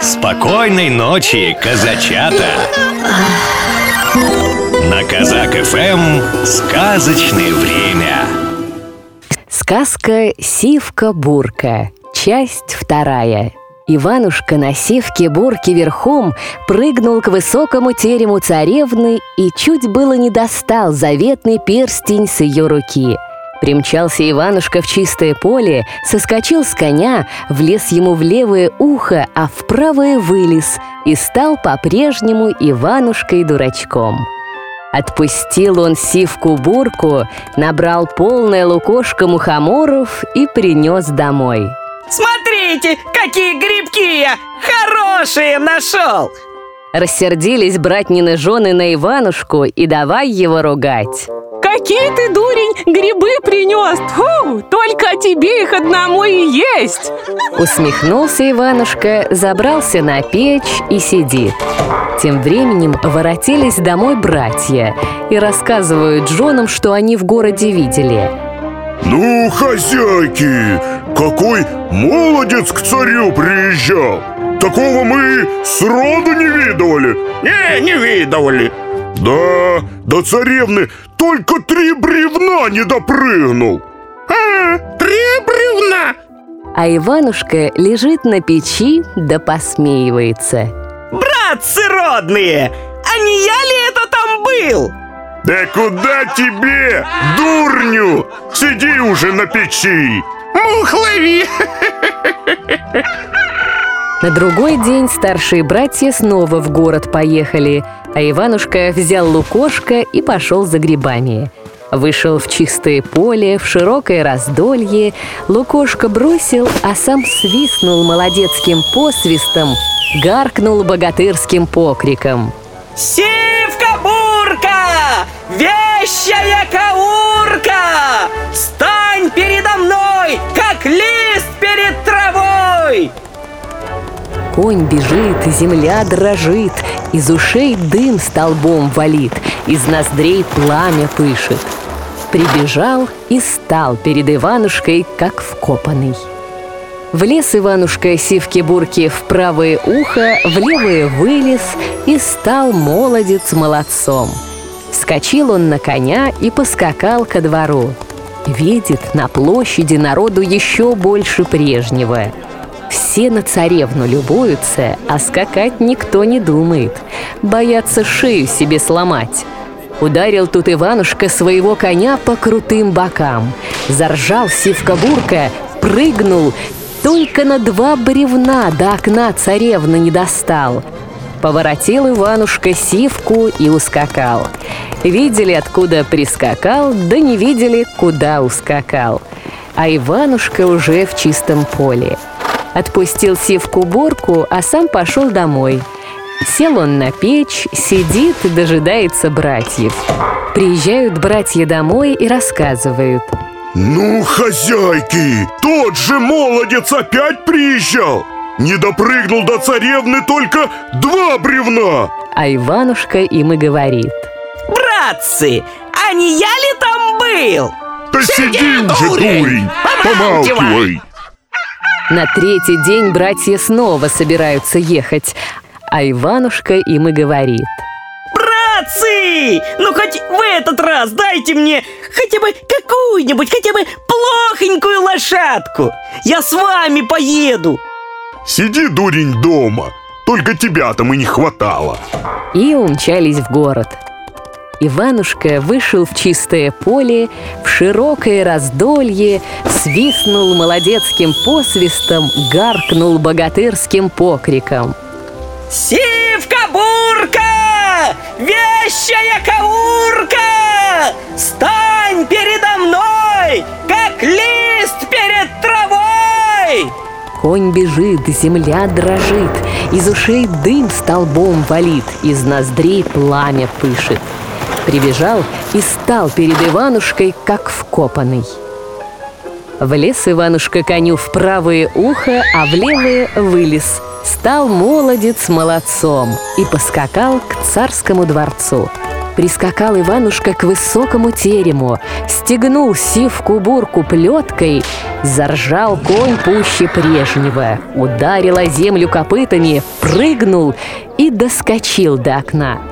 Спокойной ночи, казачата! На Казак ФМ сказочное время. Сказка «Сивка-бурка». Часть вторая. Иванушка на сивке-бурке верхом прыгнул к высокому терему царевны и чуть было не достал заветный перстень с ее руки – Примчался Иванушка в чистое поле, соскочил с коня, влез ему в левое ухо, а в правое вылез и стал по-прежнему Иванушкой-дурачком. Отпустил он сивку-бурку, набрал полное лукошко мухоморов и принес домой. Смотрите, какие грибки я хорошие нашел! Рассердились братнины жены на Иванушку и давай его ругать. Какие ты, дурень, грибы принес! Фу, только тебе их одному и есть! Усмехнулся Иванушка, забрался на печь и сидит. Тем временем воротились домой братья и рассказывают женам, что они в городе видели. Ну, хозяйки, какой молодец к царю приезжал! Такого мы сроду не видывали Не, не видывали Да, до царевны только три бревна не допрыгнул А, три бревна? А Иванушка лежит на печи да посмеивается Братцы родные, а не я ли это там был? Да куда тебе, дурню? Сиди уже на печи Мух лови На другой день старшие братья снова в город поехали, а Иванушка взял лукошко и пошел за грибами. Вышел в чистое поле, в широкое раздолье, лукошко бросил, а сам свистнул молодецким посвистом, гаркнул богатырским покриком. Сивка-бурка! Вещая каурка! Стань передо мной, как лист Конь бежит, земля дрожит, из ушей дым столбом валит, из ноздрей пламя пышет. Прибежал и стал перед Иванушкой, как вкопанный. Влез Иванушка сивки-бурки в правое ухо, в левое вылез и стал молодец молодцом. Вскочил он на коня и поскакал ко двору. Видит, на площади народу еще больше прежнего – все на царевну любуются, а скакать никто не думает. Боятся шею себе сломать. Ударил тут Иванушка своего коня по крутым бокам. Заржал сивка-бурка, прыгнул, только на два бревна до окна царевны не достал. Поворотил Иванушка сивку и ускакал. Видели, откуда прискакал, да не видели, куда ускакал. А Иванушка уже в чистом поле – Отпустил сивку-борку, а сам пошел домой. Сел он на печь, сидит и дожидается братьев. Приезжают братья домой и рассказывают. Ну, хозяйки, тот же молодец опять приезжал Не допрыгнул до царевны только два бревна А Иванушка им и говорит. Братцы, а не я ли там был? Да сиди, уже, дурень, дурень помалкивай на третий день братья снова собираются ехать, а Иванушка им и говорит. Братцы! Ну хоть в этот раз дайте мне хотя бы какую-нибудь, хотя бы плохонькую лошадку. Я с вами поеду. Сиди, дурень, дома. Только тебя там и не хватало. И умчались в город. Иванушка вышел в чистое поле, в широкое раздолье, свистнул молодецким посвистом, гаркнул богатырским покриком. Сивка-бурка! Вещая каурка! Стань передо мной, как лист перед травой! Конь бежит, земля дрожит, из ушей дым столбом валит, из ноздрей пламя пышет прибежал и стал перед Иванушкой, как вкопанный. Влез Иванушка коню в правое ухо, а в левое вылез. Стал молодец молодцом и поскакал к царскому дворцу. Прискакал Иванушка к высокому терему, стегнул сивку-бурку плеткой, заржал конь пуще прежнего, ударил о землю копытами, прыгнул и доскочил до окна.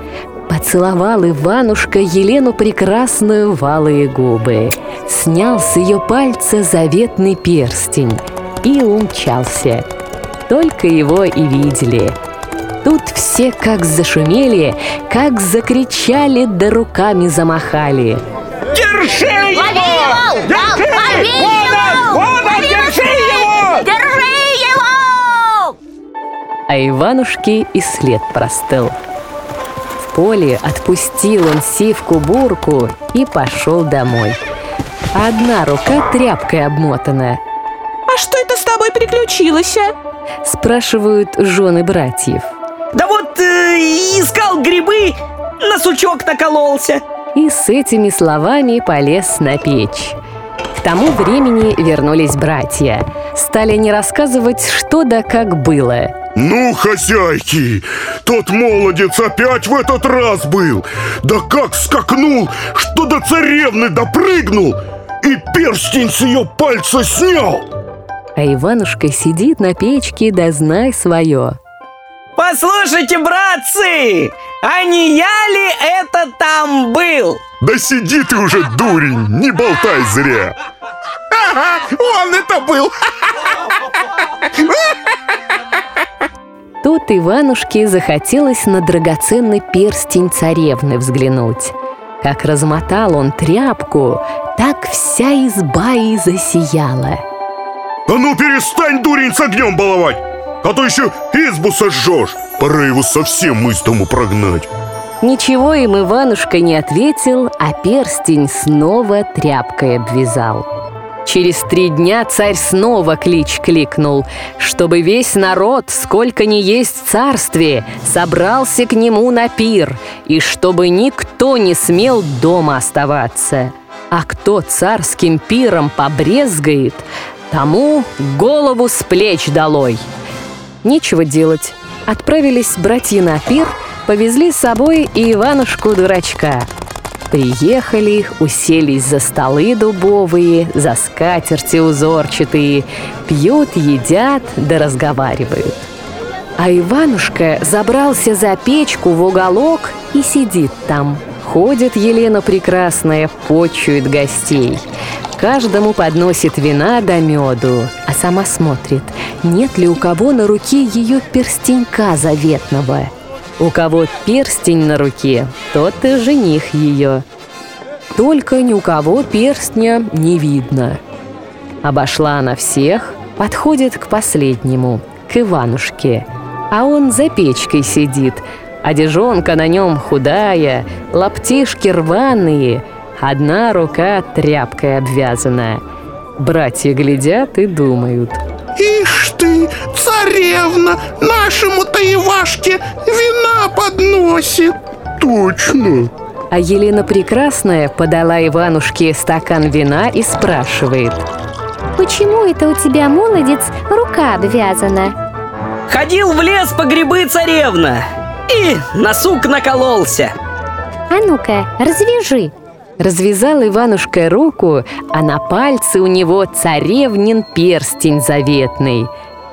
Поцеловал Иванушка Елену прекрасную валые губы, снял с ее пальца заветный перстень и умчался. Только его и видели – Тут все как зашумели, как закричали, да руками замахали. Держи его! Лови его! Лови его! Вон он, держи его! Держи его! А Иванушке и след простыл. Поле отпустил он сивку-бурку и пошел домой. Одна рука тряпкой обмотана. А что это с тобой приключилось, а? Спрашивают жены братьев. Да вот э, искал грибы, на сучок накололся. И с этими словами полез на печь. К тому времени вернулись братья. Стали не рассказывать, что да как было. Ну, хозяйки, тот молодец опять в этот раз был Да как скакнул, что до царевны допрыгнул И перстень с ее пальца снял А Иванушка сидит на печке, да знай свое. Послушайте, братцы, а не я ли это там был? Да сиди ты уже, дурень, не болтай зря Ага, он это был! Тут Иванушке захотелось на драгоценный перстень царевны взглянуть. Как размотал он тряпку, так вся изба и засияла. А ну перестань, дурень, с огнем баловать А то еще избу сожжешь Пора его совсем из дому прогнать Ничего им Иванушка не ответил, а перстень снова тряпкой обвязал. Через три дня царь снова клич кликнул, чтобы весь народ, сколько ни есть в царстве, собрался к нему на пир, и чтобы никто не смел дома оставаться. А кто царским пиром побрезгает, тому голову с плеч долой. Нечего делать. Отправились братья на пир, повезли с собой и Иванушку-дурачка. Приехали, уселись за столы дубовые, за скатерти узорчатые, пьют, едят да разговаривают. А Иванушка забрался за печку в уголок и сидит там. Ходит Елена Прекрасная, почует гостей. Каждому подносит вина да меду, а сама смотрит, нет ли у кого на руке ее перстенька заветного. У кого перстень на руке, тот и жених ее. Только ни у кого перстня не видно. Обошла она всех, подходит к последнему, к Иванушке. А он за печкой сидит, одежонка на нем худая, лаптишки рваные, одна рука тряпкой обвязанная. Братья глядят и думают. Ишь ты, царевна, нашему-то Ивашке вина подносит Точно А Елена Прекрасная подала Иванушке стакан вина и спрашивает. Почему это у тебя, молодец, рука обвязана? Ходил в лес по грибы царевна и на сук накололся. А ну-ка, развяжи Развязал Иванушка руку, а на пальце у него царевнин перстень заветный.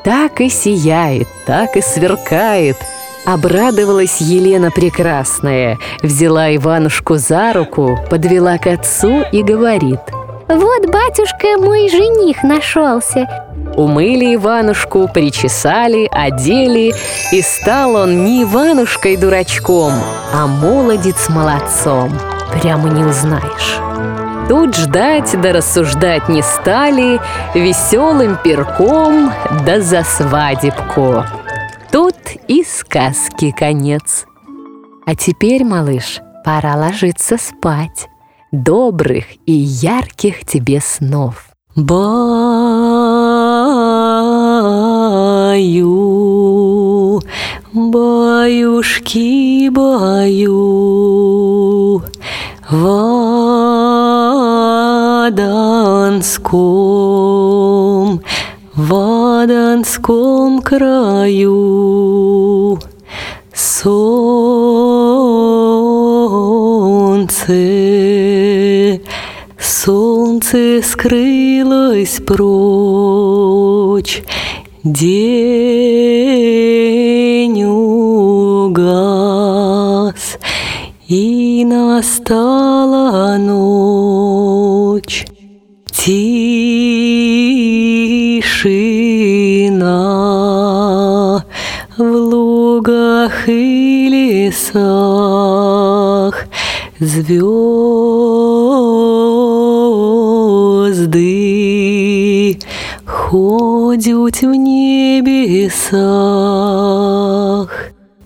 Так и сияет, так и сверкает. Обрадовалась Елена Прекрасная, взяла Иванушку за руку, подвела к отцу и говорит. Вот, батюшка, мой жених нашелся Умыли Иванушку, причесали, одели, и стал он не Иванушкой-дурачком, а молодец молодцом. Прямо не узнаешь. Тут ждать да рассуждать не стали, веселым перком да за свадебку. Тут и сказки конец. А теперь, малыш, пора ложиться спать. Добрых и ярких тебе снов. Баю, баюшки, баю, в Аданском, в краю. Солнце, солнце скрылось прочь, день угас, и настала Звезды ходят в небесах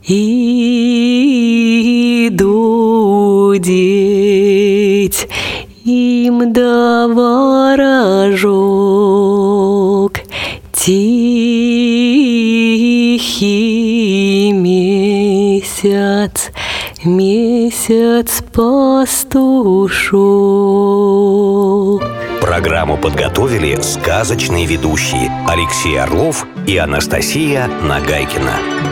И дудеть им да Тихий месяц, месяц пастушок. Программу подготовили сказочные ведущие Алексей Орлов и Анастасия Нагайкина.